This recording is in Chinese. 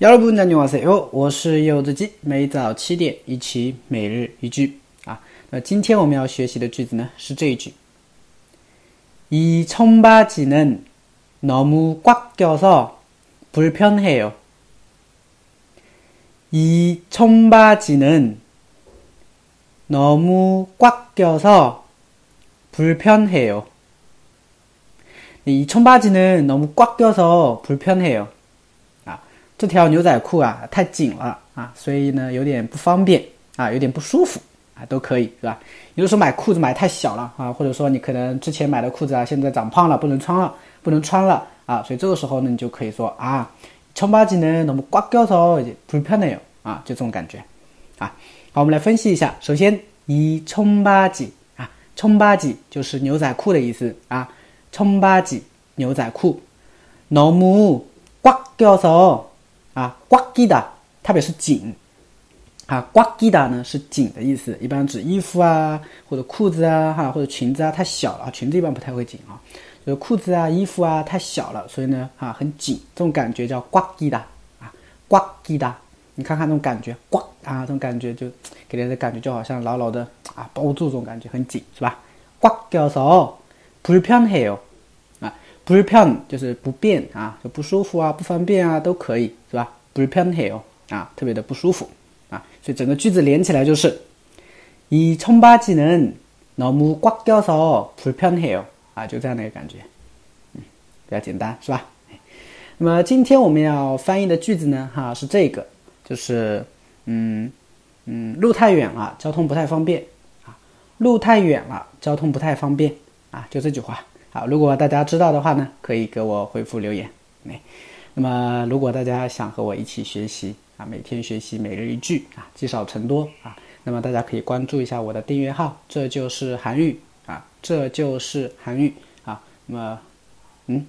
여러분안녕하세요，我是柚子鸡，每早七点一起每日一句啊。那今天我们要学习的句子呢是这一句：이청바지는너무꽉껴서불편해요。이청바지는너무꽉껴서불편해요이청바지는너무꽉껴서불편해요 这条牛仔裤啊太紧了啊，所以呢有点不方便啊，有点不舒服啊，都可以是吧？有的时候买裤子买太小了啊，或者说你可能之前买的裤子啊，现在长胖了不能穿了，不能穿了啊，所以这个时候呢，你就可以说啊，청바지는너무꽉껴서불편해요啊，就这种感觉啊。好，我们来分析一下。首先，이청바지啊，청바지就是牛仔裤的意思啊，청바지牛仔裤，너무꽉껴서 啊，刮吉达，它表示紧。啊，刮吉达呢是紧的意思，一般指衣服啊，或者裤子啊，哈、或者裙子啊，太小了，裙子一般不太会紧啊，就是裤子啊、衣服啊太小了，所以呢，啊，很紧，这种感觉叫刮吉达啊，刮吉达，你看看这种感觉，刮啊，这种感觉就给人的感觉就好像牢牢的啊包住这种感觉，很紧，是吧？刮掉手，불편해 요， 요。 불편就是不便啊，就不舒服啊，不方便啊，都可以是吧？불편해 요， 啊，特别的不舒服啊，所以整个句子连起来就是이청바지는너무꽉껴서불편해 요， 啊，就这样的一个感觉，嗯，比较简单是吧？那么今天我们要翻译的句子呢，哈，是这个，就是嗯嗯，路太远了，交通不太方便啊，路太远了，交通不太方便啊，就这句话。 好，如果大家知道的话呢，可以给我回复留言。哎，那么如果大家想和我一起学习啊，每天学习每日一句啊，积少成多啊，那么大家可以关注一下我的订阅号，这就是韩愈啊，这就是韩愈啊。那么，嗯。